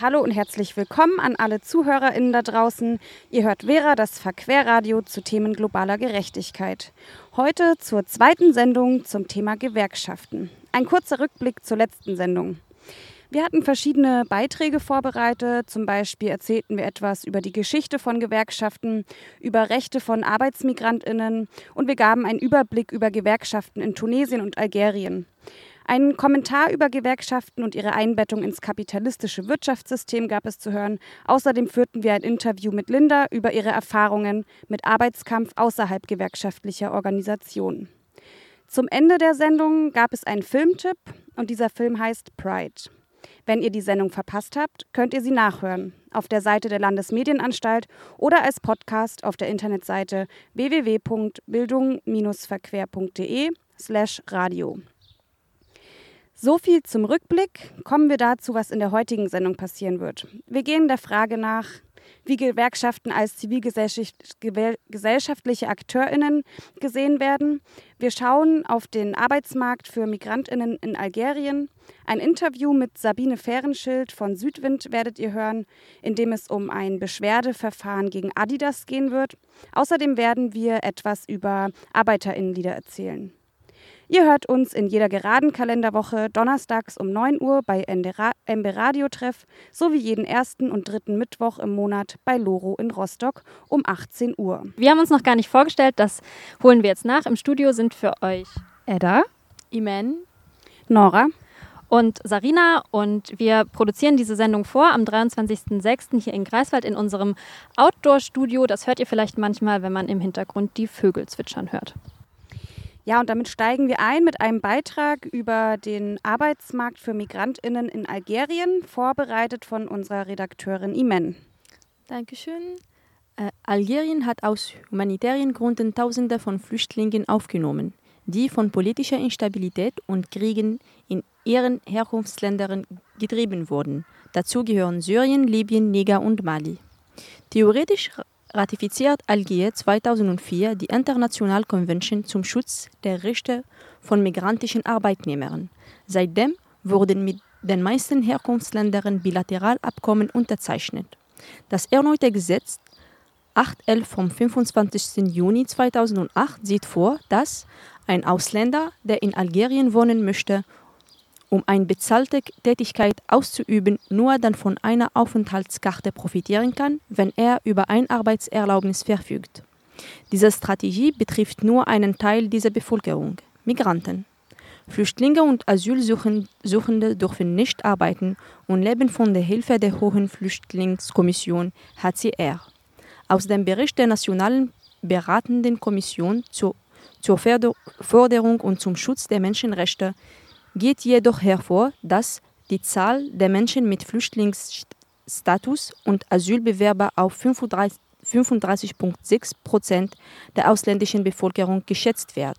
Hallo und herzlich willkommen an alle ZuhörerInnen da draußen. Ihr hört Vera, das Verquerradio zu Themen globaler Gerechtigkeit. Heute zur zweiten Sendung zum Thema Gewerkschaften. Ein kurzer Rückblick zur letzten Sendung. Wir hatten verschiedene Beiträge vorbereitet. Zum Beispiel erzählten wir etwas über die Geschichte von Gewerkschaften, über Rechte von Arbeitsmigrantinnen und wir gaben einen Überblick über Gewerkschaften in Tunesien und Algerien. Einen Kommentar über Gewerkschaften und ihre Einbettung ins kapitalistische Wirtschaftssystem gab es zu hören. Außerdem führten wir ein Interview mit Linda über ihre Erfahrungen mit Arbeitskampf außerhalb gewerkschaftlicher Organisationen. Zum Ende der Sendung gab es einen Filmtipp und dieser Film heißt Pride. Wenn ihr die Sendung verpasst habt, könnt ihr sie nachhören auf der Seite der Landesmedienanstalt oder als Podcast auf der Internetseite www.bildung-verquer.de slash radio. So viel zum Rückblick. Kommen wir dazu, was in der heutigen Sendung passieren wird. Wir gehen der Frage nach, wie Gewerkschaften als zivilgesellschaftliche AkteurInnen gesehen werden. Wir schauen auf den Arbeitsmarkt für MigrantInnen in Algerien. Ein Interview mit Sabine Fehrenschild von Südwind werdet ihr hören, in dem es um ein Beschwerdeverfahren gegen Adidas gehen wird. Außerdem werden wir etwas über ArbeiterInnenlieder erzählen. Ihr hört uns in jeder geraden Kalenderwoche donnerstags um 9 Uhr bei MB Radio Treff sowie jeden ersten und dritten Mittwoch im Monat bei Loro in Rostock um 18 Uhr. Wir haben uns noch gar nicht vorgestellt, das holen wir jetzt nach. Im Studio sind für euch Edda, Imen, Nora und Sarina und wir produzieren diese Sendung vor am 23.06. hier in Greifswald in unserem Outdoor-Studio. Das hört ihr vielleicht manchmal, wenn man im Hintergrund die Vögel zwitschern hört. Ja, und damit steigen wir ein mit einem Beitrag über den Arbeitsmarkt für Migrantinnen in Algerien, vorbereitet von unserer Redakteurin Imen. Dankeschön. Äh, Algerien hat aus humanitären Gründen Tausende von Flüchtlingen aufgenommen, die von politischer Instabilität und Kriegen in ihren Herkunftsländern getrieben wurden. Dazu gehören Syrien, Libyen, Niger und Mali. Theoretisch ratifiziert Algier 2004 die International Convention zum Schutz der Rechte von migrantischen Arbeitnehmern. Seitdem wurden mit den meisten Herkunftsländern Bilateralabkommen unterzeichnet. Das erneute Gesetz 811 vom 25. Juni 2008 sieht vor, dass ein Ausländer, der in Algerien wohnen möchte um eine bezahlte Tätigkeit auszuüben, nur dann von einer Aufenthaltskarte profitieren kann, wenn er über ein Arbeitserlaubnis verfügt. Diese Strategie betrifft nur einen Teil dieser Bevölkerung, Migranten. Flüchtlinge und Asylsuchende dürfen nicht arbeiten und leben von der Hilfe der Hohen Flüchtlingskommission HCR. Aus dem Bericht der Nationalen Beratenden Kommission zur, zur Förderung und zum Schutz der Menschenrechte geht jedoch hervor, dass die Zahl der Menschen mit Flüchtlingsstatus und Asylbewerber auf 35,6 Prozent der ausländischen Bevölkerung geschätzt wird.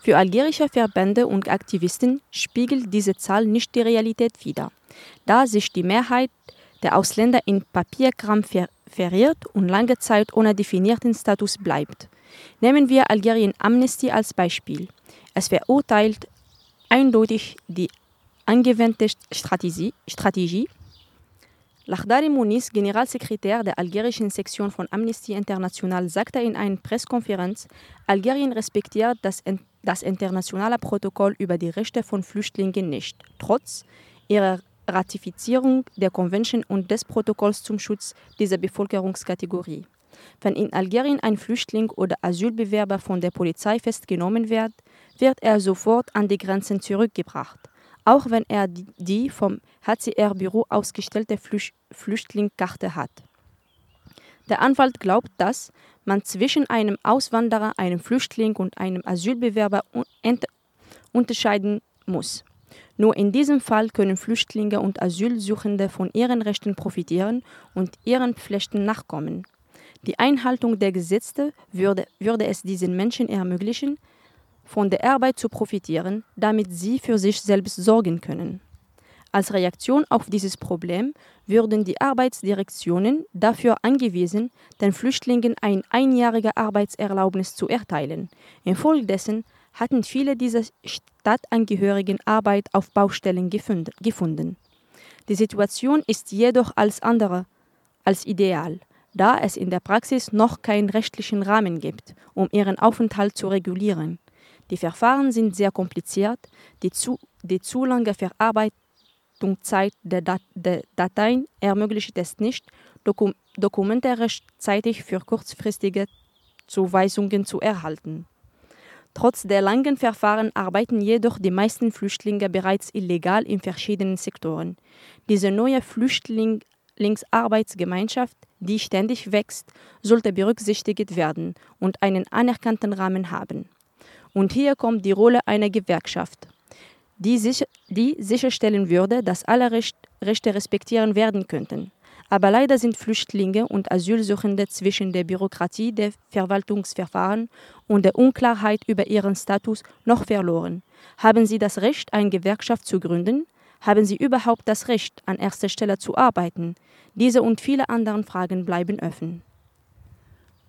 Für algerische Verbände und Aktivisten spiegelt diese Zahl nicht die Realität wider, da sich die Mehrheit der Ausländer in Papierkram ver verirrt und lange Zeit ohne definierten Status bleibt. Nehmen wir Algerien Amnesty als Beispiel. Es verurteilt eindeutig die angewandte Strategie, Strategie Lakhdari Muniz, Generalsekretär der algerischen Sektion von Amnesty International, sagte in einer Pressekonferenz, Algerien respektiert das, das internationale Protokoll über die Rechte von Flüchtlingen nicht, trotz ihrer Ratifizierung der Konvention und des Protokolls zum Schutz dieser Bevölkerungskategorie. Wenn in Algerien ein Flüchtling oder Asylbewerber von der Polizei festgenommen wird, wird er sofort an die Grenzen zurückgebracht, auch wenn er die vom HCR-Büro ausgestellte Flücht Flüchtlingskarte hat. Der Anwalt glaubt, dass man zwischen einem Auswanderer, einem Flüchtling und einem Asylbewerber unterscheiden muss. Nur in diesem Fall können Flüchtlinge und Asylsuchende von ihren Rechten profitieren und ihren Pflichten nachkommen. Die Einhaltung der Gesetze würde, würde es diesen Menschen ermöglichen, von der Arbeit zu profitieren, damit sie für sich selbst sorgen können. Als Reaktion auf dieses Problem würden die Arbeitsdirektionen dafür angewiesen, den Flüchtlingen ein einjährige Arbeitserlaubnis zu erteilen. Infolgedessen hatten viele dieser Stadtangehörigen Arbeit auf Baustellen gefunden. Die Situation ist jedoch als andere als ideal, da es in der Praxis noch keinen rechtlichen Rahmen gibt, um ihren Aufenthalt zu regulieren. Die Verfahren sind sehr kompliziert, die zu, die zu lange Verarbeitungszeit der, Dat der Dateien ermöglicht es nicht, Dokum Dokumente rechtzeitig für kurzfristige Zuweisungen zu erhalten. Trotz der langen Verfahren arbeiten jedoch die meisten Flüchtlinge bereits illegal in verschiedenen Sektoren. Diese neue Flüchtlingsarbeitsgemeinschaft, die ständig wächst, sollte berücksichtigt werden und einen anerkannten Rahmen haben. Und hier kommt die Rolle einer Gewerkschaft, die, sicher, die sicherstellen würde, dass alle Recht, Rechte respektieren werden könnten. Aber leider sind Flüchtlinge und Asylsuchende zwischen der Bürokratie der Verwaltungsverfahren und der Unklarheit über ihren Status noch verloren. Haben sie das Recht, eine Gewerkschaft zu gründen? Haben sie überhaupt das Recht, an erster Stelle zu arbeiten? Diese und viele andere Fragen bleiben offen.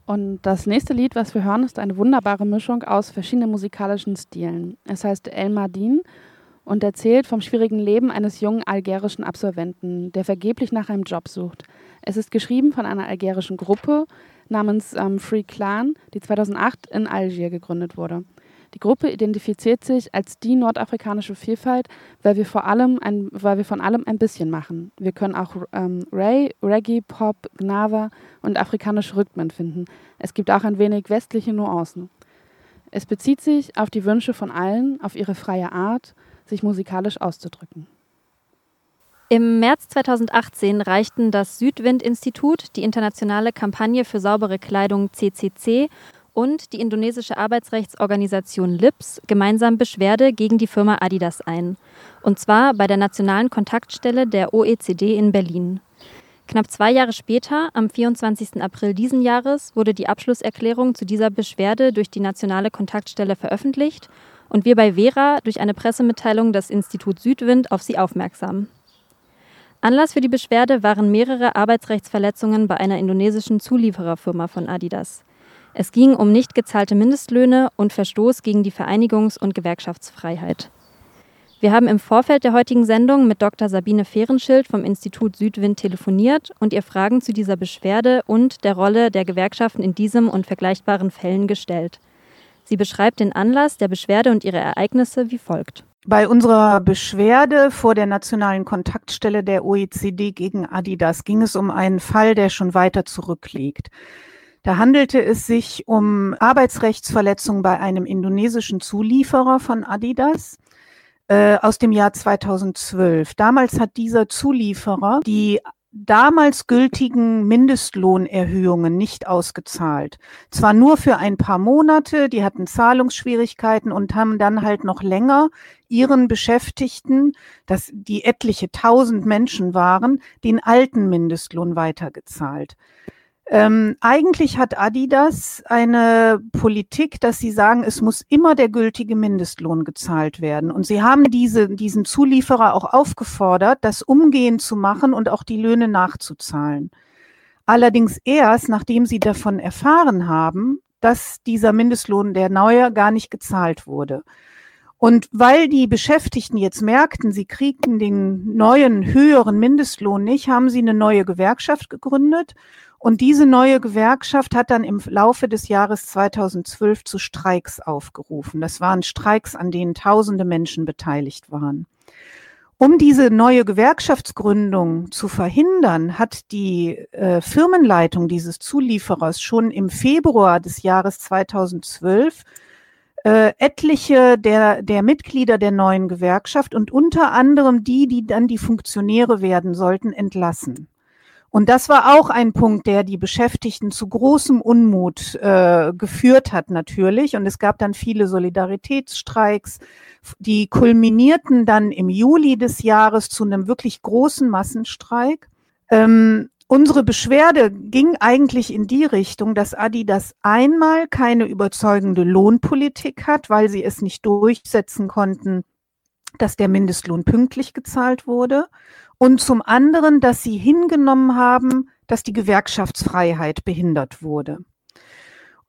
Und das nächste Lied, was wir hören, ist eine wunderbare Mischung aus verschiedenen musikalischen Stilen. Es heißt El Madin und erzählt vom schwierigen Leben eines jungen algerischen Absolventen, der vergeblich nach einem Job sucht. Es ist geschrieben von einer algerischen Gruppe namens ähm, Free Clan, die 2008 in Algier gegründet wurde. Die Gruppe identifiziert sich als die nordafrikanische Vielfalt, weil wir, vor allem ein, weil wir von allem ein bisschen machen. Wir können auch ähm, Ray, Reggae, Pop, Gnava und afrikanische Rhythmen finden. Es gibt auch ein wenig westliche Nuancen. Es bezieht sich auf die Wünsche von allen, auf ihre freie Art, sich musikalisch auszudrücken. Im März 2018 reichten das Südwind-Institut, die internationale Kampagne für saubere Kleidung CCC und die indonesische Arbeitsrechtsorganisation LIPS gemeinsam Beschwerde gegen die Firma Adidas ein. Und zwar bei der nationalen Kontaktstelle der OECD in Berlin. Knapp zwei Jahre später, am 24. April diesen Jahres, wurde die Abschlusserklärung zu dieser Beschwerde durch die nationale Kontaktstelle veröffentlicht und wir bei Vera durch eine Pressemitteilung des Institut Südwind auf sie aufmerksam. Anlass für die Beschwerde waren mehrere Arbeitsrechtsverletzungen bei einer indonesischen Zuliefererfirma von Adidas. Es ging um nicht gezahlte Mindestlöhne und Verstoß gegen die Vereinigungs- und Gewerkschaftsfreiheit. Wir haben im Vorfeld der heutigen Sendung mit Dr. Sabine Fehrenschild vom Institut Südwind telefoniert und ihr Fragen zu dieser Beschwerde und der Rolle der Gewerkschaften in diesem und vergleichbaren Fällen gestellt. Sie beschreibt den Anlass der Beschwerde und ihre Ereignisse wie folgt. Bei unserer Beschwerde vor der nationalen Kontaktstelle der OECD gegen Adidas ging es um einen Fall, der schon weiter zurückliegt. Da handelte es sich um Arbeitsrechtsverletzungen bei einem indonesischen Zulieferer von Adidas äh, aus dem Jahr 2012. Damals hat dieser Zulieferer die damals gültigen Mindestlohnerhöhungen nicht ausgezahlt. Zwar nur für ein paar Monate, die hatten Zahlungsschwierigkeiten und haben dann halt noch länger ihren Beschäftigten, dass die etliche tausend Menschen waren, den alten Mindestlohn weitergezahlt. Ähm, eigentlich hat Adidas eine Politik, dass sie sagen, es muss immer der gültige Mindestlohn gezahlt werden. Und sie haben diese, diesen Zulieferer auch aufgefordert, das umgehend zu machen und auch die Löhne nachzuzahlen. Allerdings erst, nachdem sie davon erfahren haben, dass dieser Mindestlohn, der neue, gar nicht gezahlt wurde. Und weil die Beschäftigten jetzt merkten, sie kriegten den neuen höheren Mindestlohn nicht, haben sie eine neue Gewerkschaft gegründet und diese neue Gewerkschaft hat dann im Laufe des Jahres 2012 zu Streiks aufgerufen. Das waren Streiks, an denen tausende Menschen beteiligt waren. Um diese neue Gewerkschaftsgründung zu verhindern, hat die äh, Firmenleitung dieses Zulieferers schon im Februar des Jahres 2012 äh, etliche der, der Mitglieder der neuen Gewerkschaft und unter anderem die, die dann die Funktionäre werden sollten, entlassen. Und das war auch ein Punkt, der die Beschäftigten zu großem Unmut äh, geführt hat natürlich. Und es gab dann viele Solidaritätsstreiks, die kulminierten dann im Juli des Jahres zu einem wirklich großen Massenstreik. Ähm, unsere Beschwerde ging eigentlich in die Richtung, dass Adidas einmal keine überzeugende Lohnpolitik hat, weil sie es nicht durchsetzen konnten, dass der Mindestlohn pünktlich gezahlt wurde und zum anderen, dass sie hingenommen haben, dass die Gewerkschaftsfreiheit behindert wurde.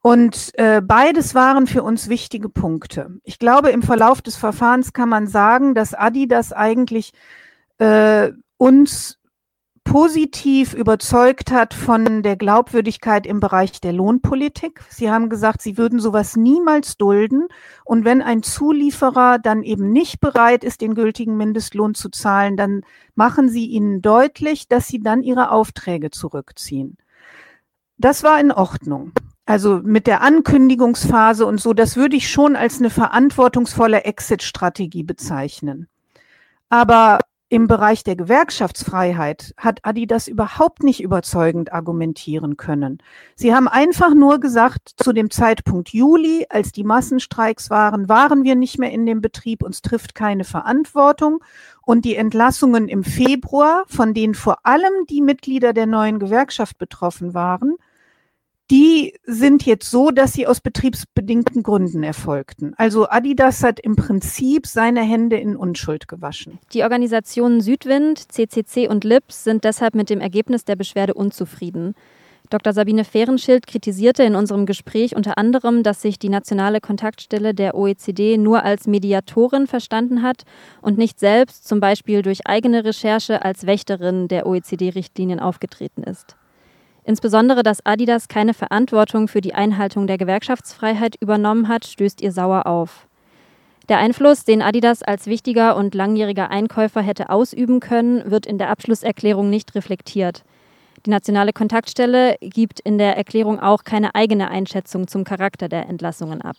Und äh, beides waren für uns wichtige Punkte. Ich glaube, im Verlauf des Verfahrens kann man sagen, dass Adidas eigentlich äh, uns positiv überzeugt hat von der Glaubwürdigkeit im Bereich der Lohnpolitik. Sie haben gesagt, Sie würden sowas niemals dulden. Und wenn ein Zulieferer dann eben nicht bereit ist, den gültigen Mindestlohn zu zahlen, dann machen Sie ihnen deutlich, dass Sie dann Ihre Aufträge zurückziehen. Das war in Ordnung. Also mit der Ankündigungsphase und so, das würde ich schon als eine verantwortungsvolle Exit-Strategie bezeichnen. Aber im Bereich der Gewerkschaftsfreiheit hat Adidas überhaupt nicht überzeugend argumentieren können. Sie haben einfach nur gesagt, zu dem Zeitpunkt Juli, als die Massenstreiks waren, waren wir nicht mehr in dem Betrieb, uns trifft keine Verantwortung. Und die Entlassungen im Februar, von denen vor allem die Mitglieder der neuen Gewerkschaft betroffen waren, die sind jetzt so, dass sie aus betriebsbedingten Gründen erfolgten. Also Adidas hat im Prinzip seine Hände in Unschuld gewaschen. Die Organisationen Südwind, CCC und LIPS sind deshalb mit dem Ergebnis der Beschwerde unzufrieden. Dr. Sabine Fehrenschild kritisierte in unserem Gespräch unter anderem, dass sich die nationale Kontaktstelle der OECD nur als Mediatorin verstanden hat und nicht selbst zum Beispiel durch eigene Recherche als Wächterin der OECD-Richtlinien aufgetreten ist. Insbesondere, dass Adidas keine Verantwortung für die Einhaltung der Gewerkschaftsfreiheit übernommen hat, stößt ihr sauer auf. Der Einfluss, den Adidas als wichtiger und langjähriger Einkäufer hätte ausüben können, wird in der Abschlusserklärung nicht reflektiert. Die nationale Kontaktstelle gibt in der Erklärung auch keine eigene Einschätzung zum Charakter der Entlassungen ab.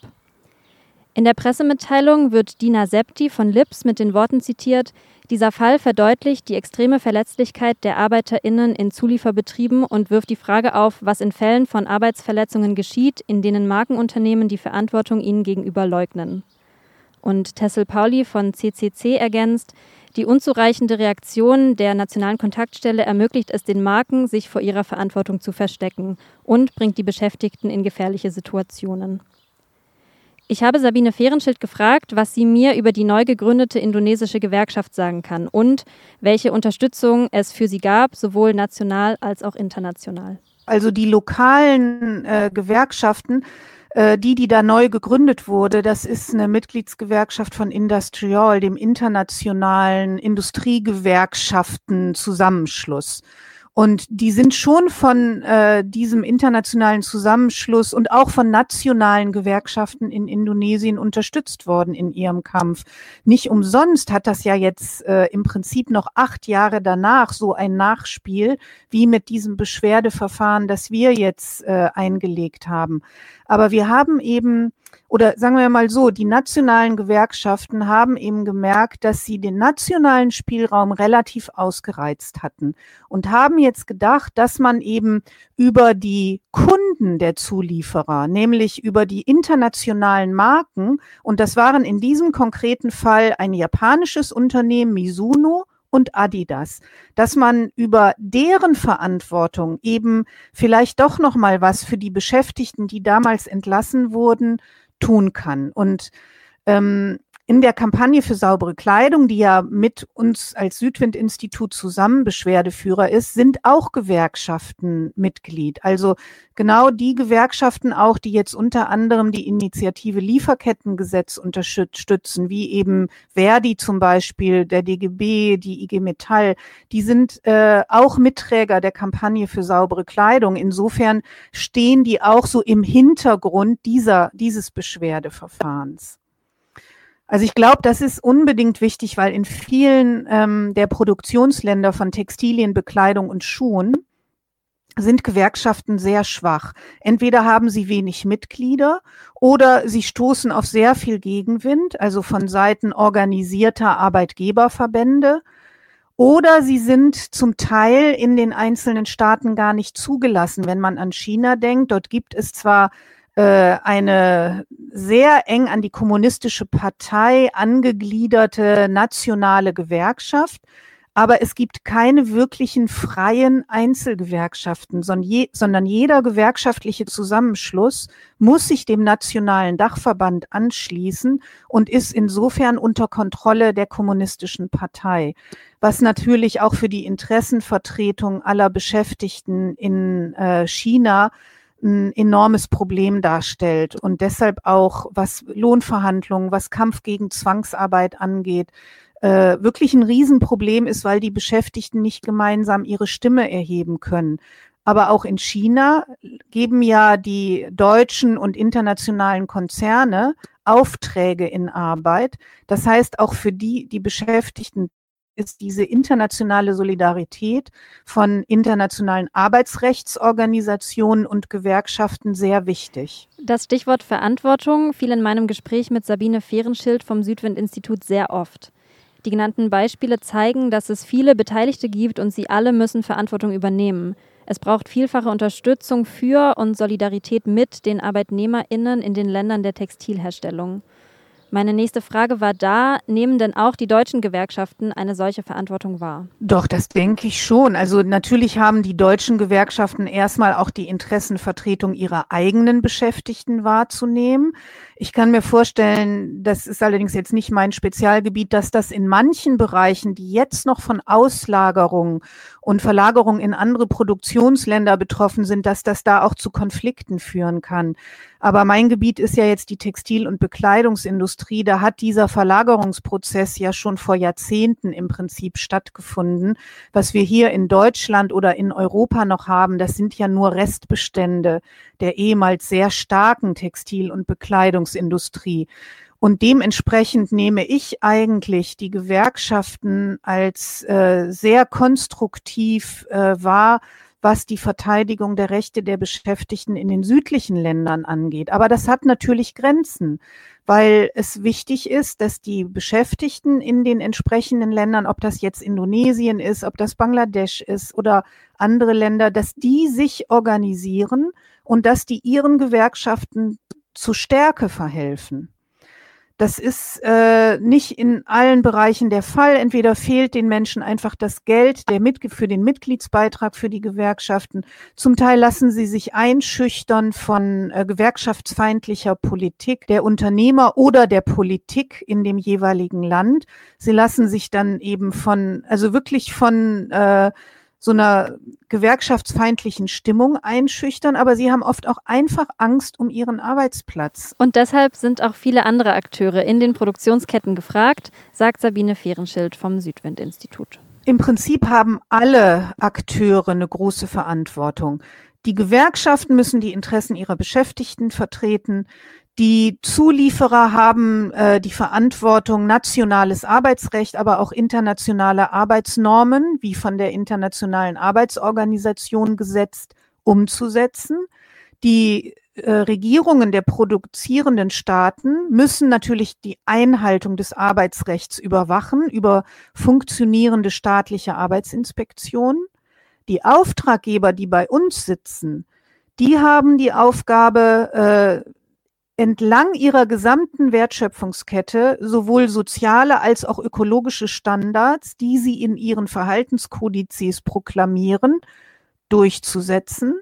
In der Pressemitteilung wird Dina Septi von Lips mit den Worten zitiert, dieser Fall verdeutlicht die extreme Verletzlichkeit der ArbeiterInnen in Zulieferbetrieben und wirft die Frage auf, was in Fällen von Arbeitsverletzungen geschieht, in denen Markenunternehmen die Verantwortung ihnen gegenüber leugnen. Und Tessel Pauli von CCC ergänzt, die unzureichende Reaktion der nationalen Kontaktstelle ermöglicht es den Marken, sich vor ihrer Verantwortung zu verstecken und bringt die Beschäftigten in gefährliche Situationen. Ich habe Sabine Fehrenschild gefragt, was sie mir über die neu gegründete indonesische Gewerkschaft sagen kann und welche Unterstützung es für sie gab, sowohl national als auch international. Also die lokalen äh, Gewerkschaften, äh, die, die da neu gegründet wurde, das ist eine Mitgliedsgewerkschaft von Industrial, dem internationalen Industriegewerkschaften-Zusammenschluss. Und die sind schon von äh, diesem internationalen Zusammenschluss und auch von nationalen Gewerkschaften in Indonesien unterstützt worden in ihrem Kampf. Nicht umsonst hat das ja jetzt äh, im Prinzip noch acht Jahre danach so ein Nachspiel wie mit diesem Beschwerdeverfahren, das wir jetzt äh, eingelegt haben. Aber wir haben eben oder sagen wir mal so, die nationalen Gewerkschaften haben eben gemerkt, dass sie den nationalen Spielraum relativ ausgereizt hatten und haben jetzt gedacht, dass man eben über die Kunden der Zulieferer, nämlich über die internationalen Marken, und das waren in diesem konkreten Fall ein japanisches Unternehmen, Mizuno, und Adidas, dass man über deren Verantwortung eben vielleicht doch noch mal was für die Beschäftigten, die damals entlassen wurden, tun kann. Und ähm, in der Kampagne für saubere Kleidung, die ja mit uns als Südwind-Institut zusammen Beschwerdeführer ist, sind auch Gewerkschaften Mitglied. Also genau die Gewerkschaften auch, die jetzt unter anderem die Initiative Lieferkettengesetz unterstützen, wie eben Verdi zum Beispiel, der DGB, die IG Metall, die sind äh, auch Mitträger der Kampagne für saubere Kleidung. Insofern stehen die auch so im Hintergrund dieser, dieses Beschwerdeverfahrens. Also ich glaube, das ist unbedingt wichtig, weil in vielen ähm, der Produktionsländer von Textilien, Bekleidung und Schuhen sind Gewerkschaften sehr schwach. Entweder haben sie wenig Mitglieder oder sie stoßen auf sehr viel Gegenwind, also von Seiten organisierter Arbeitgeberverbände. Oder sie sind zum Teil in den einzelnen Staaten gar nicht zugelassen. Wenn man an China denkt, dort gibt es zwar eine sehr eng an die kommunistische Partei angegliederte nationale Gewerkschaft. Aber es gibt keine wirklichen freien Einzelgewerkschaften, sondern jeder gewerkschaftliche Zusammenschluss muss sich dem nationalen Dachverband anschließen und ist insofern unter Kontrolle der kommunistischen Partei, was natürlich auch für die Interessenvertretung aller Beschäftigten in äh, China ein enormes Problem darstellt und deshalb auch, was Lohnverhandlungen, was Kampf gegen Zwangsarbeit angeht, äh, wirklich ein Riesenproblem ist, weil die Beschäftigten nicht gemeinsam ihre Stimme erheben können. Aber auch in China geben ja die deutschen und internationalen Konzerne Aufträge in Arbeit. Das heißt, auch für die, die Beschäftigten ist diese internationale Solidarität von internationalen Arbeitsrechtsorganisationen und Gewerkschaften sehr wichtig. Das Stichwort Verantwortung fiel in meinem Gespräch mit Sabine Fehrenschild vom Südwind-Institut sehr oft. Die genannten Beispiele zeigen, dass es viele Beteiligte gibt und sie alle müssen Verantwortung übernehmen. Es braucht vielfache Unterstützung für und Solidarität mit den Arbeitnehmerinnen in den Ländern der Textilherstellung. Meine nächste Frage war da, nehmen denn auch die deutschen Gewerkschaften eine solche Verantwortung wahr? Doch, das denke ich schon. Also natürlich haben die deutschen Gewerkschaften erstmal auch die Interessenvertretung ihrer eigenen Beschäftigten wahrzunehmen. Ich kann mir vorstellen, das ist allerdings jetzt nicht mein Spezialgebiet, dass das in manchen Bereichen, die jetzt noch von Auslagerung und Verlagerung in andere Produktionsländer betroffen sind, dass das da auch zu Konflikten führen kann. Aber mein Gebiet ist ja jetzt die Textil- und Bekleidungsindustrie. Da hat dieser Verlagerungsprozess ja schon vor Jahrzehnten im Prinzip stattgefunden. Was wir hier in Deutschland oder in Europa noch haben, das sind ja nur Restbestände der ehemals sehr starken Textil- und Bekleidungsindustrie. Und dementsprechend nehme ich eigentlich die Gewerkschaften als äh, sehr konstruktiv äh, wahr, was die Verteidigung der Rechte der Beschäftigten in den südlichen Ländern angeht. Aber das hat natürlich Grenzen, weil es wichtig ist, dass die Beschäftigten in den entsprechenden Ländern, ob das jetzt Indonesien ist, ob das Bangladesch ist oder andere Länder, dass die sich organisieren und dass die ihren Gewerkschaften zu Stärke verhelfen. Das ist äh, nicht in allen Bereichen der Fall. Entweder fehlt den Menschen einfach das Geld der Mit für den Mitgliedsbeitrag für die Gewerkschaften. Zum Teil lassen sie sich einschüchtern von äh, gewerkschaftsfeindlicher Politik der Unternehmer oder der Politik in dem jeweiligen Land. Sie lassen sich dann eben von, also wirklich von äh, so einer gewerkschaftsfeindlichen Stimmung einschüchtern, aber sie haben oft auch einfach Angst um ihren Arbeitsplatz. Und deshalb sind auch viele andere Akteure in den Produktionsketten gefragt, sagt Sabine Fehrenschild vom Südwind-Institut. Im Prinzip haben alle Akteure eine große Verantwortung. Die Gewerkschaften müssen die Interessen ihrer Beschäftigten vertreten. Die Zulieferer haben äh, die Verantwortung, nationales Arbeitsrecht, aber auch internationale Arbeitsnormen, wie von der Internationalen Arbeitsorganisation gesetzt, umzusetzen. Die äh, Regierungen der produzierenden Staaten müssen natürlich die Einhaltung des Arbeitsrechts überwachen über funktionierende staatliche Arbeitsinspektionen. Die Auftraggeber, die bei uns sitzen, die haben die Aufgabe, äh, entlang ihrer gesamten Wertschöpfungskette sowohl soziale als auch ökologische Standards, die sie in ihren Verhaltenskodizes proklamieren, durchzusetzen.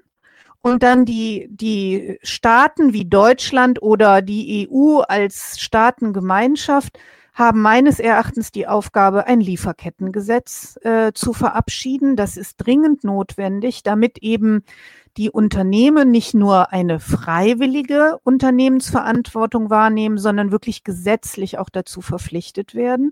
Und dann die, die Staaten wie Deutschland oder die EU als Staatengemeinschaft haben meines Erachtens die Aufgabe, ein Lieferkettengesetz äh, zu verabschieden. Das ist dringend notwendig, damit eben die Unternehmen nicht nur eine freiwillige Unternehmensverantwortung wahrnehmen, sondern wirklich gesetzlich auch dazu verpflichtet werden.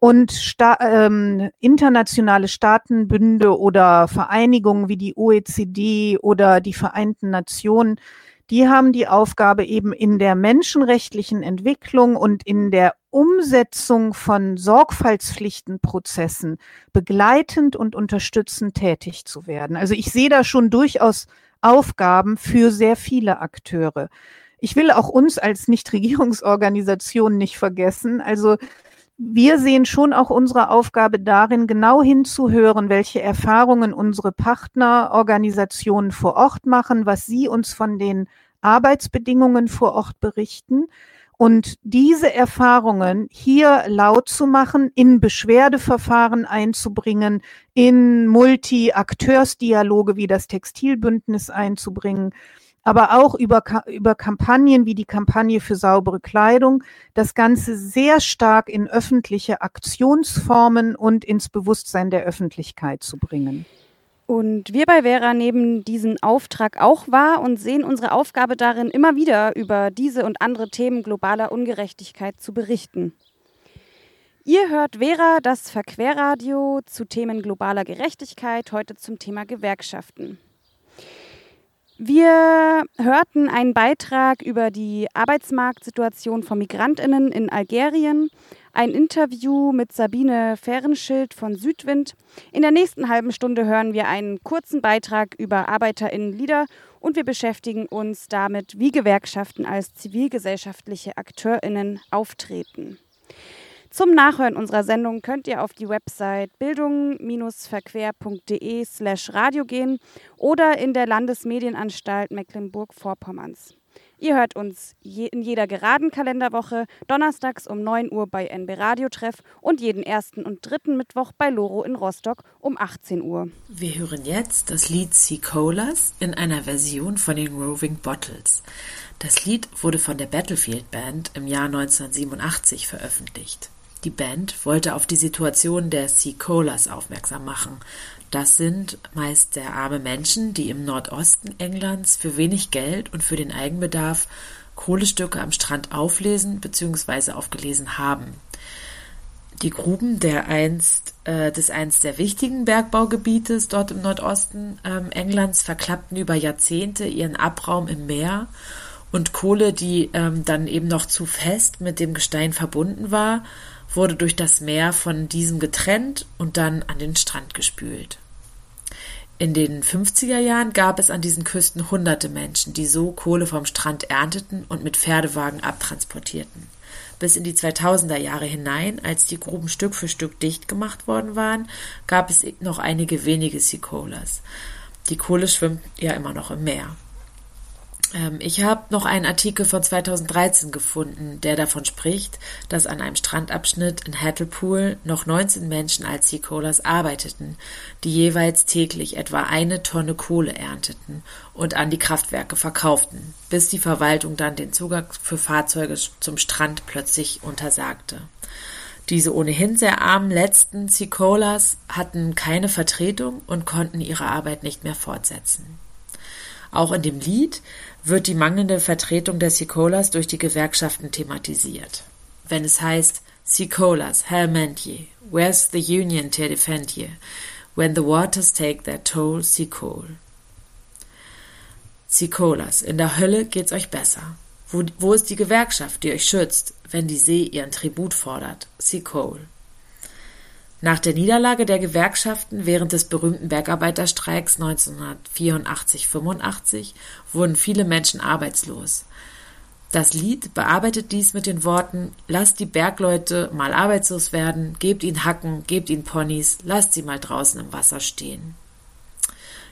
Und sta ähm, internationale Staatenbünde oder Vereinigungen wie die OECD oder die Vereinten Nationen, die haben die Aufgabe eben in der menschenrechtlichen Entwicklung und in der Umsetzung von Sorgfaltspflichtenprozessen begleitend und unterstützend tätig zu werden. Also ich sehe da schon durchaus Aufgaben für sehr viele Akteure. Ich will auch uns als Nichtregierungsorganisation nicht vergessen. Also wir sehen schon auch unsere Aufgabe darin, genau hinzuhören, welche Erfahrungen unsere Partnerorganisationen vor Ort machen, was sie uns von den Arbeitsbedingungen vor Ort berichten und diese Erfahrungen hier laut zu machen, in Beschwerdeverfahren einzubringen, in Multi-Akteursdialoge wie das Textilbündnis einzubringen, aber auch über, über Kampagnen wie die Kampagne für saubere Kleidung, das Ganze sehr stark in öffentliche Aktionsformen und ins Bewusstsein der Öffentlichkeit zu bringen. Und wir bei Vera nehmen diesen Auftrag auch wahr und sehen unsere Aufgabe darin, immer wieder über diese und andere Themen globaler Ungerechtigkeit zu berichten. Ihr hört Vera, das Verquerradio zu Themen globaler Gerechtigkeit, heute zum Thema Gewerkschaften. Wir hörten einen Beitrag über die Arbeitsmarktsituation von Migrantinnen in Algerien, ein Interview mit Sabine Fehrenschild von Südwind. In der nächsten halben Stunde hören wir einen kurzen Beitrag über Arbeiterinnenlieder und wir beschäftigen uns damit, wie Gewerkschaften als zivilgesellschaftliche Akteurinnen auftreten. Zum Nachhören unserer Sendung könnt ihr auf die Website bildung-verquer.de slash radio gehen oder in der Landesmedienanstalt Mecklenburg-Vorpommerns. Ihr hört uns je in jeder geraden Kalenderwoche donnerstags um 9 Uhr bei NB Radio Treff und jeden ersten und dritten Mittwoch bei Loro in Rostock um 18 Uhr. Wir hören jetzt das Lied Sea Colas in einer Version von den Roving Bottles. Das Lied wurde von der Battlefield Band im Jahr 1987 veröffentlicht. Die Band wollte auf die Situation der Sea-Colas aufmerksam machen. Das sind meist sehr arme Menschen, die im Nordosten Englands für wenig Geld und für den Eigenbedarf Kohlestücke am Strand auflesen bzw. aufgelesen haben. Die Gruben der einst, äh, des einst sehr wichtigen Bergbaugebietes dort im Nordosten ähm, Englands verklappten über Jahrzehnte ihren Abraum im Meer und Kohle, die ähm, dann eben noch zu fest mit dem Gestein verbunden war, wurde durch das Meer von diesem getrennt und dann an den Strand gespült. In den 50er Jahren gab es an diesen Küsten hunderte Menschen, die so Kohle vom Strand ernteten und mit Pferdewagen abtransportierten. Bis in die 2000er Jahre hinein, als die Gruben Stück für Stück dicht gemacht worden waren, gab es noch einige wenige Seacolas. Die Kohle schwimmt ja immer noch im Meer. Ähm, ich habe noch einen Artikel von 2013 gefunden, der davon spricht, dass an einem Strandabschnitt in Hartlepool noch 19 Menschen als Seacolas arbeiteten, die jeweils täglich etwa eine Tonne Kohle ernteten und an die Kraftwerke verkauften, bis die Verwaltung dann den Zugang für Fahrzeuge zum Strand plötzlich untersagte. Diese ohnehin sehr armen letzten Seacolas hatten keine Vertretung und konnten ihre Arbeit nicht mehr fortsetzen. Auch in dem Lied wird die mangelnde Vertretung der Seacolas durch die Gewerkschaften thematisiert. Wenn es heißt Seacolas, hell meant ye, where's the union to defend ye, when the waters take their toll, Seacoal. Seacolas, in der Hölle geht's euch besser. Wo, wo ist die Gewerkschaft, die euch schützt, wenn die See ihren Tribut fordert? Seacoal. Nach der Niederlage der Gewerkschaften während des berühmten Bergarbeiterstreiks 1984-85 wurden viele Menschen arbeitslos. Das Lied bearbeitet dies mit den Worten Lasst die Bergleute mal arbeitslos werden, gebt ihnen Hacken, gebt ihnen Ponys, lasst sie mal draußen im Wasser stehen.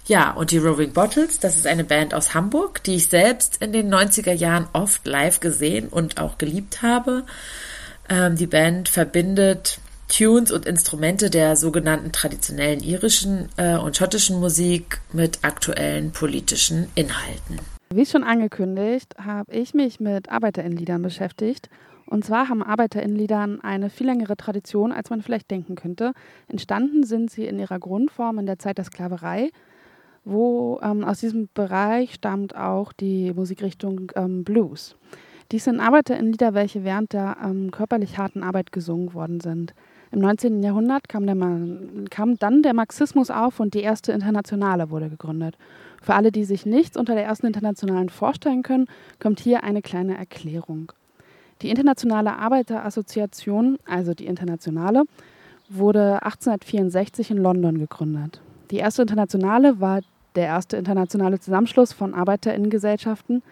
Ja, und die Roving Bottles, das ist eine Band aus Hamburg, die ich selbst in den 90er Jahren oft live gesehen und auch geliebt habe. Ähm, die Band verbindet Tunes und Instrumente der sogenannten traditionellen irischen äh, und schottischen Musik mit aktuellen politischen Inhalten. Wie schon angekündigt, habe ich mich mit Arbeiterinnenliedern beschäftigt. Und zwar haben Arbeiterinnenliedern eine viel längere Tradition, als man vielleicht denken könnte. Entstanden sind sie in ihrer Grundform in der Zeit der Sklaverei, wo ähm, aus diesem Bereich stammt auch die Musikrichtung ähm, Blues. Dies sind Arbeiterinnenlieder, welche während der ähm, körperlich harten Arbeit gesungen worden sind. Im 19. Jahrhundert kam, der, kam dann der Marxismus auf und die erste Internationale wurde gegründet. Für alle, die sich nichts unter der ersten Internationalen vorstellen können, kommt hier eine kleine Erklärung. Die Internationale Arbeiterassoziation, also die Internationale, wurde 1864 in London gegründet. Die erste Internationale war der erste internationale Zusammenschluss von Arbeiterinnengesellschaften,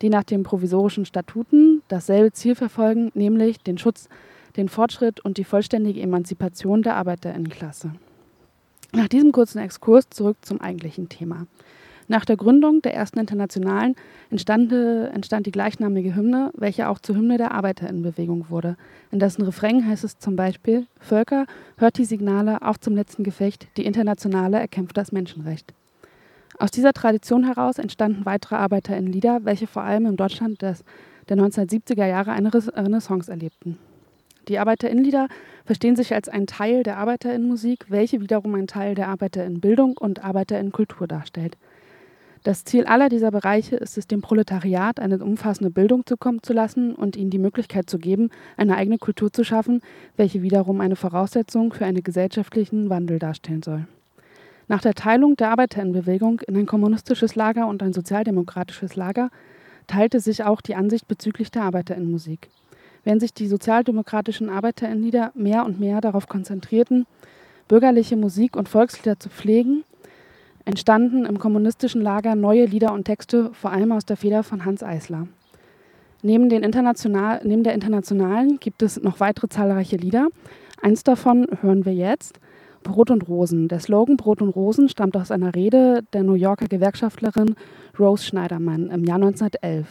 die nach den provisorischen Statuten dasselbe Ziel verfolgen, nämlich den Schutz den Fortschritt und die vollständige Emanzipation der Arbeiterinnenklasse. Nach diesem kurzen Exkurs zurück zum eigentlichen Thema. Nach der Gründung der ersten Internationalen entstand, entstand die gleichnamige Hymne, welche auch zur Hymne der Arbeiterinnenbewegung wurde. In dessen Refrain heißt es zum Beispiel: Völker, hört die Signale, auch zum letzten Gefecht, die Internationale erkämpft das Menschenrecht. Aus dieser Tradition heraus entstanden weitere Arbeiterinnenlieder, welche vor allem in Deutschland des, der 1970er Jahre eine Renaissance erlebten. Die Arbeiterinnenlieder verstehen sich als ein Teil der Arbeiterinnenmusik, welche wiederum ein Teil der Arbeiterinnenbildung und Arbeiterinnenkultur darstellt. Das Ziel aller dieser Bereiche ist es, dem Proletariat eine umfassende Bildung zukommen zu lassen und ihnen die Möglichkeit zu geben, eine eigene Kultur zu schaffen, welche wiederum eine Voraussetzung für einen gesellschaftlichen Wandel darstellen soll. Nach der Teilung der Arbeiterinnenbewegung in ein kommunistisches Lager und ein sozialdemokratisches Lager teilte sich auch die Ansicht bezüglich der Arbeiterinnenmusik. Während sich die sozialdemokratischen Arbeiterinnenlieder mehr und mehr darauf konzentrierten, bürgerliche Musik und Volkslieder zu pflegen, entstanden im kommunistischen Lager neue Lieder und Texte, vor allem aus der Feder von Hans Eisler. Neben, international, neben der internationalen gibt es noch weitere zahlreiche Lieder. Eins davon hören wir jetzt. Brot und Rosen. Der Slogan Brot und Rosen stammt aus einer Rede der New Yorker Gewerkschaftlerin Rose Schneiderman im Jahr 1911.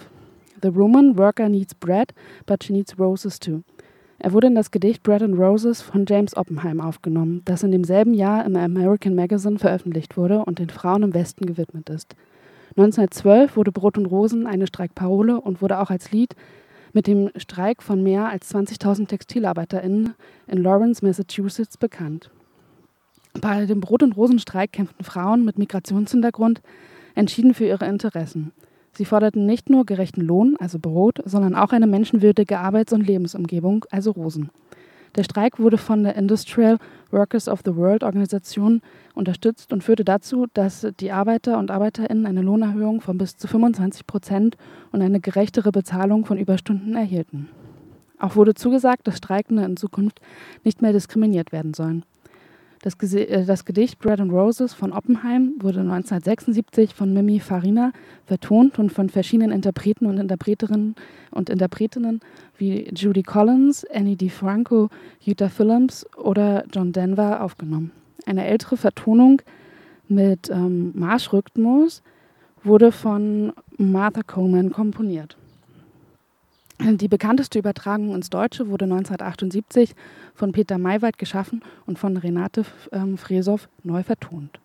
The woman worker needs bread, but she needs roses too. Er wurde in das Gedicht Bread and Roses von James Oppenheim aufgenommen, das in demselben Jahr im American Magazine veröffentlicht wurde und den Frauen im Westen gewidmet ist. 1912 wurde Brot und Rosen eine Streikparole und wurde auch als Lied mit dem Streik von mehr als 20.000 TextilarbeiterInnen in Lawrence, Massachusetts bekannt. Bei dem Brot- und Rosenstreik kämpften Frauen mit Migrationshintergrund entschieden für ihre Interessen. Sie forderten nicht nur gerechten Lohn, also Brot, sondern auch eine menschenwürdige Arbeits- und Lebensumgebung, also Rosen. Der Streik wurde von der Industrial Workers of the World Organisation unterstützt und führte dazu, dass die Arbeiter und Arbeiterinnen eine Lohnerhöhung von bis zu 25 Prozent und eine gerechtere Bezahlung von Überstunden erhielten. Auch wurde zugesagt, dass Streikende in Zukunft nicht mehr diskriminiert werden sollen. Das, äh, das, Gedicht Bread and Roses von Oppenheim wurde 1976 von Mimi Farina vertont und von verschiedenen Interpreten und Interpreterinnen und Interpretinnen wie Judy Collins, Annie DiFranco, Jutta Phillips oder John Denver aufgenommen. Eine ältere Vertonung mit ähm, Marschrhythmus wurde von Martha Coleman komponiert. Die bekannteste Übertragung ins Deutsche wurde 1978 von Peter Maywald geschaffen und von Renate ähm, Fresow neu vertont.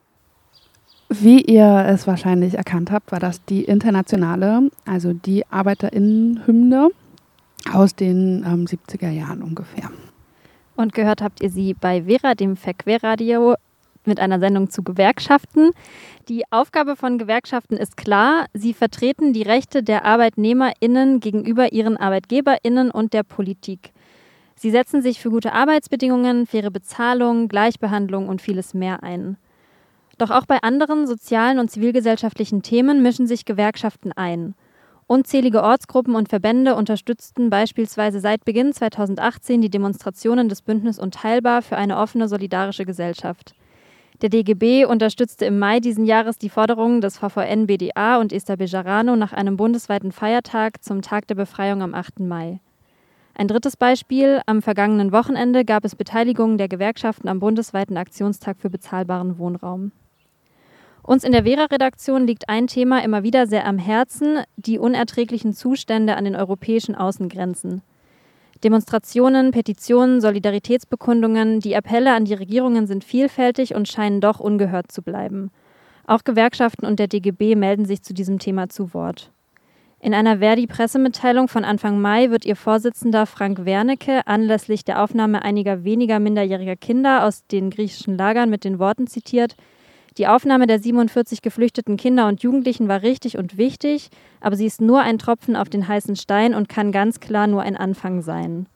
Wie ihr es wahrscheinlich erkannt habt, war das die internationale, also die Arbeiterinnenhymne aus den ähm, 70er Jahren ungefähr. Und gehört habt ihr sie bei Vera, dem Verquerradio, mit einer Sendung zu Gewerkschaften. Die Aufgabe von Gewerkschaften ist klar. Sie vertreten die Rechte der ArbeitnehmerInnen gegenüber ihren ArbeitgeberInnen und der Politik. Sie setzen sich für gute Arbeitsbedingungen, faire Bezahlung, Gleichbehandlung und vieles mehr ein. Doch auch bei anderen sozialen und zivilgesellschaftlichen Themen mischen sich Gewerkschaften ein. Unzählige Ortsgruppen und Verbände unterstützten beispielsweise seit Beginn 2018 die Demonstrationen des Bündnis Unteilbar für eine offene, solidarische Gesellschaft. Der DGB unterstützte im Mai diesen Jahres die Forderungen des VVN BDA und Esther Bejarano nach einem bundesweiten Feiertag zum Tag der Befreiung am 8. Mai. Ein drittes Beispiel: Am vergangenen Wochenende gab es Beteiligung der Gewerkschaften am bundesweiten Aktionstag für bezahlbaren Wohnraum. Uns in der Vera-Redaktion liegt ein Thema immer wieder sehr am Herzen: die unerträglichen Zustände an den europäischen Außengrenzen. Demonstrationen, Petitionen, Solidaritätsbekundungen, die Appelle an die Regierungen sind vielfältig und scheinen doch ungehört zu bleiben. Auch Gewerkschaften und der DGB melden sich zu diesem Thema zu Wort. In einer Verdi-Pressemitteilung von Anfang Mai wird ihr Vorsitzender Frank Wernicke anlässlich der Aufnahme einiger weniger minderjähriger Kinder aus den griechischen Lagern mit den Worten zitiert: Die Aufnahme der 47 geflüchteten Kinder und Jugendlichen war richtig und wichtig, aber sie ist nur ein Tropfen auf den heißen Stein und kann ganz klar nur ein Anfang sein.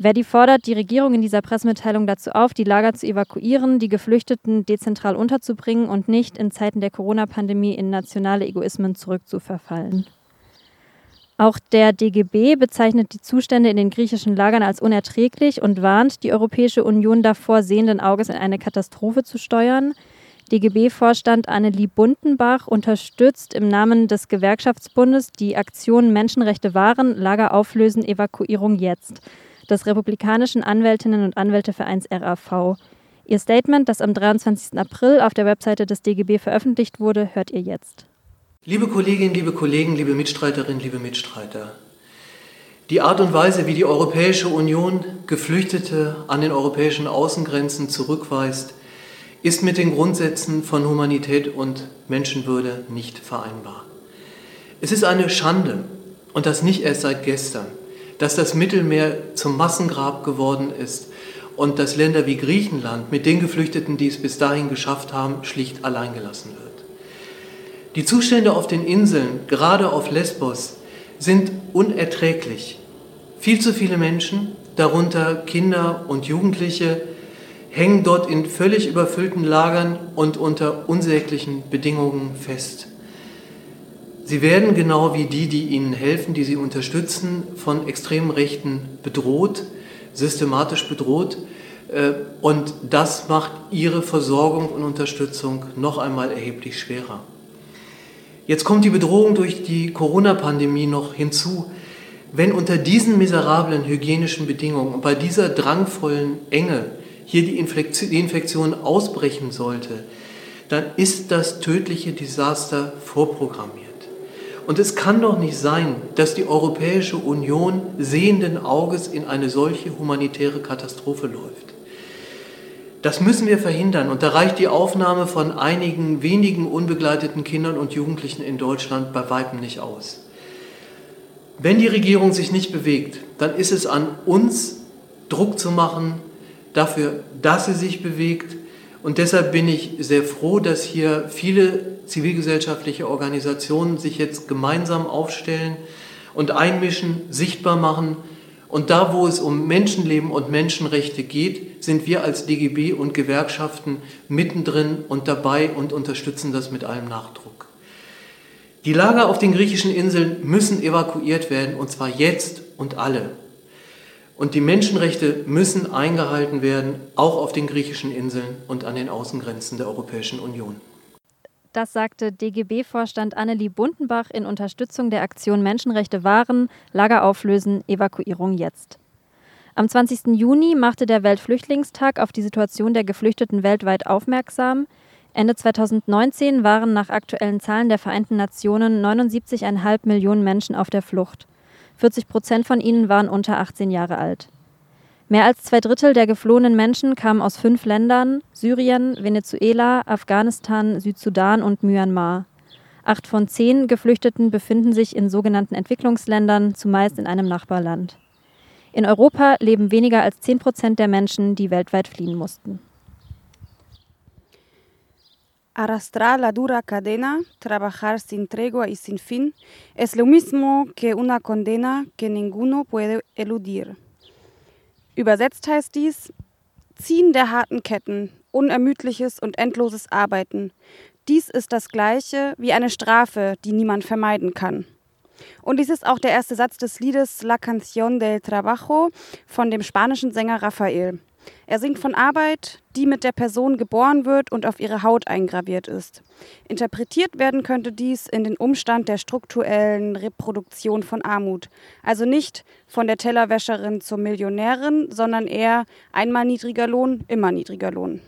Verdi fordert die Regierung in dieser Pressemitteilung dazu auf, die Lager zu evakuieren, die Geflüchteten dezentral unterzubringen und nicht in Zeiten der Corona-Pandemie in nationale Egoismen zurückzuverfallen. Auch der DGB bezeichnet die Zustände in den griechischen Lagern als unerträglich und warnt die Europäische Union davor, sehenden Auges in eine Katastrophe zu steuern. DGB-Vorstand Annelie Buntenbach unterstützt im Namen des Gewerkschaftsbundes die Aktion Menschenrechte wahren, Lager auflösen, Evakuierung jetzt des republikanischen Anwältinnen und Anwältevereins RAV. Ihr Statement, das am 23. April auf der Webseite des DGB veröffentlicht wurde, hört ihr jetzt. Liebe Kolleginnen, liebe Kollegen, liebe Mitstreiterinnen, liebe Mitstreiter, die Art und Weise, wie die Europäische Union Geflüchtete an den europäischen Außengrenzen zurückweist, ist mit den Grundsätzen von Humanität und Menschenwürde nicht vereinbar. Es ist eine Schande, und das nicht erst seit gestern, dass das Mittelmeer zum Massengrab geworden ist und dass Länder wie Griechenland mit den Geflüchteten, die es bis dahin geschafft haben, schlicht alleingelassen wird. Die Zustände auf den Inseln, gerade auf Lesbos, sind unerträglich. Viel zu viele Menschen, darunter Kinder und Jugendliche, hängen dort in völlig überfüllten Lagern und unter unsäglichen Bedingungen fest. Sie werden genau wie die, die ihnen helfen, die sie unterstützen, von extremen Rechten bedroht, systematisch bedroht. Äh, und das macht ihre Versorgung und Unterstützung noch einmal erheblich schwerer. Jetzt kommt die Bedrohung durch die Corona-Pandemie noch hinzu. Wenn unter diesen miserablen hygienischen Bedingungen und bei dieser drangvollen Enge hier die Infektion ausbrechen sollte, dann ist das tödliche Desaster vorprogrammiert. Und es kann doch nicht sein, dass die Europäische Union sehenden Auges in eine solche humanitäre Katastrophe läuft. Das müssen wir verhindern und da reicht die Aufnahme von einigen wenigen unbegleiteten Kindern und Jugendlichen in Deutschland bei weitem nicht aus. Wenn die Regierung sich nicht bewegt, dann ist es an uns, Druck zu machen dafür, dass sie sich bewegt. Und deshalb bin ich sehr froh, dass hier viele zivilgesellschaftliche Organisationen sich jetzt gemeinsam aufstellen und einmischen, sichtbar machen, und da, wo es um Menschenleben und Menschenrechte geht, sind wir als DGB und Gewerkschaften mittendrin und dabei und unterstützen das mit allem Nachdruck. Die Lager auf den griechischen Inseln müssen evakuiert werden, und zwar jetzt und alle. Und die Menschenrechte müssen eingehalten werden, auch auf den griechischen Inseln und an den Außengrenzen der Europäischen Union. Das sagte DGB-Vorstand Annelie Buntenbach in Unterstützung der Aktion Menschenrechte wahren, Lager auflösen, Evakuierung jetzt. Am 20. Juni machte der Weltflüchtlingstag auf die Situation der Geflüchteten weltweit aufmerksam. Ende 2019 waren nach aktuellen Zahlen der Vereinten Nationen 79,5 Millionen Menschen auf der Flucht. 40 Prozent von ihnen waren unter 18 Jahre alt. Mehr als zwei Drittel der geflohenen Menschen kamen aus fünf Ländern Syrien, Venezuela, Afghanistan, Südsudan und Myanmar. Acht von zehn Geflüchteten befinden sich in sogenannten Entwicklungsländern, zumeist in einem Nachbarland. In Europa leben weniger als zehn Prozent der Menschen, die weltweit fliehen mussten. Arrastrar la dura cadena, trabajar sin tregua y sin fin, es lo mismo que una condena que ninguno puede eludir. Übersetzt heißt dies Ziehen der harten Ketten, unermüdliches und endloses Arbeiten. Dies ist das gleiche wie eine Strafe, die niemand vermeiden kann. Und dies ist auch der erste Satz des Liedes La Canción del Trabajo von dem spanischen Sänger Rafael. Er singt von Arbeit, die mit der Person geboren wird und auf ihre Haut eingraviert ist. Interpretiert werden könnte dies in den Umstand der strukturellen Reproduktion von Armut. Also nicht von der Tellerwäscherin zur Millionärin, sondern eher einmal niedriger Lohn, immer niedriger Lohn.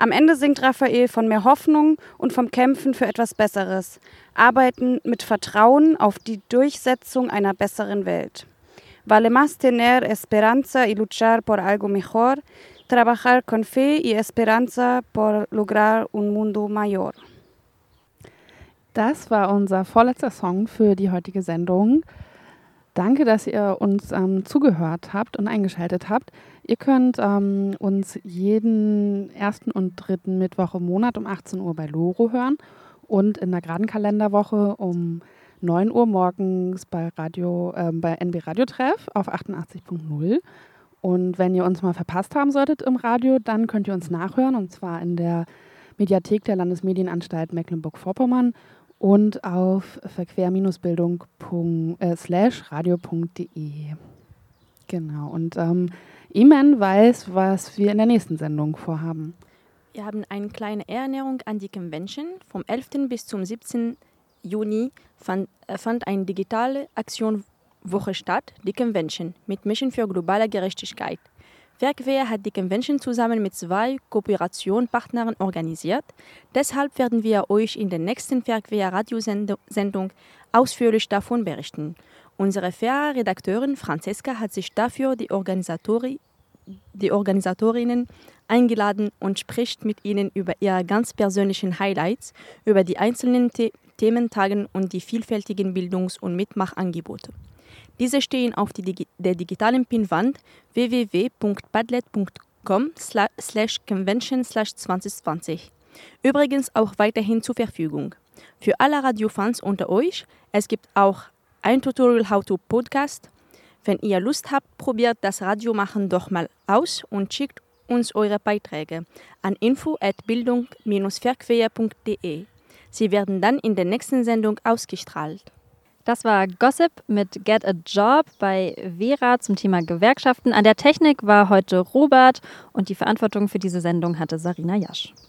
Am Ende singt Raphael von mehr Hoffnung und vom Kämpfen für etwas Besseres. Arbeiten mit Vertrauen auf die Durchsetzung einer besseren Welt. Vale más tener esperanza y luchar por algo mejor, trabajar con fe y esperanza por lograr un mundo mayor. Das war unser vorletzter Song für die heutige Sendung. Danke, dass ihr uns ähm, zugehört habt und eingeschaltet habt. Ihr könnt ähm, uns jeden ersten und dritten Mittwoch im Monat um 18 Uhr bei Loro hören und in der geraden Kalenderwoche um 9 Uhr morgens bei Radio, äh, bei NB Radio Treff auf 88.0. Und wenn ihr uns mal verpasst haben solltet im Radio, dann könnt ihr uns nachhören und zwar in der Mediathek der Landesmedienanstalt Mecklenburg-Vorpommern und auf verquer-bildung.radio.de. Äh, genau. Und ähm, Iman weiß, was wir in der nächsten Sendung vorhaben. Wir haben eine kleine Erinnerung an die Convention vom 11. bis zum 17. Juni fand, äh, fand eine digitale Aktionwoche statt, die Convention, mit Mission für globale Gerechtigkeit. Verquer hat die Convention zusammen mit zwei Kooperationspartnern organisiert. Deshalb werden wir euch in der nächsten Verquer Radiosendung ausführlich davon berichten. Unsere Fair-Redakteurin Francesca hat sich dafür die, Organisatori die Organisatorinnen eingeladen und spricht mit ihnen über ihre ganz persönlichen Highlights, über die einzelnen The Thementagen und die vielfältigen Bildungs- und Mitmachangebote. Diese stehen auf die, der digitalen Pinwand www.padlet.com slash convention slash 2020. Übrigens auch weiterhin zur Verfügung. Für alle Radiofans unter euch, es gibt auch ein Tutorial How to Podcast. Wenn ihr Lust habt, probiert das Radiomachen doch mal aus und schickt uns eure Beiträge an info@bildung-verquer.de. Sie werden dann in der nächsten Sendung ausgestrahlt. Das war Gossip mit Get a Job bei Vera zum Thema Gewerkschaften. An der Technik war heute Robert und die Verantwortung für diese Sendung hatte Sarina Jasch.